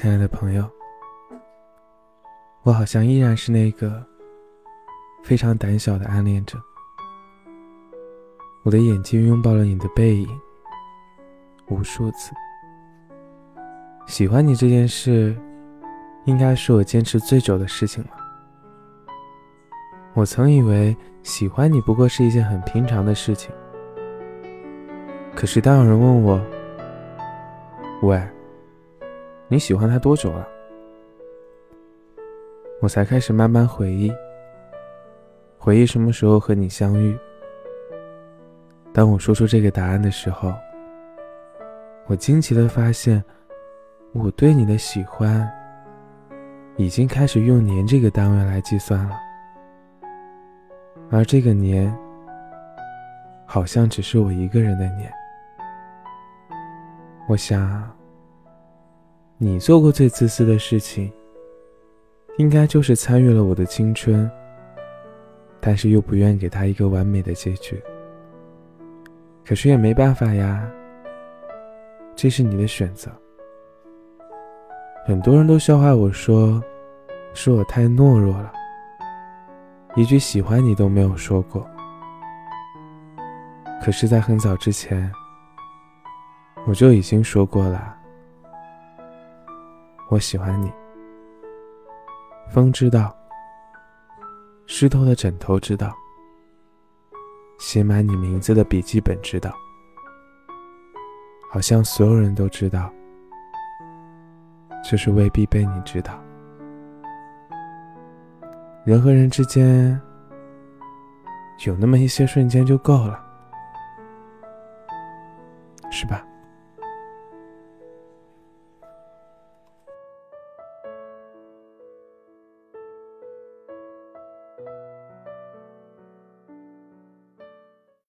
亲爱的朋友，我好像依然是那个非常胆小的暗恋者。我的眼睛拥抱了你的背影无数次。喜欢你这件事，应该是我坚持最久的事情了。我曾以为喜欢你不过是一件很平常的事情，可是当有人问我，喂，你喜欢他多久了？我才开始慢慢回忆，回忆什么时候和你相遇。当我说出这个答案的时候，我惊奇的发现，我对你的喜欢已经开始用年这个单位来计算了，而这个年，好像只是我一个人的年。我想。你做过最自私的事情，应该就是参与了我的青春，但是又不愿给他一个完美的结局。可是也没办法呀，这是你的选择。很多人都笑话我说，是我太懦弱了，一句喜欢你都没有说过。可是，在很早之前，我就已经说过了。我喜欢你，风知道，湿透的枕头知道，写满你名字的笔记本知道，好像所有人都知道，就是未必被你知道。人和人之间，有那么一些瞬间就够了，是吧？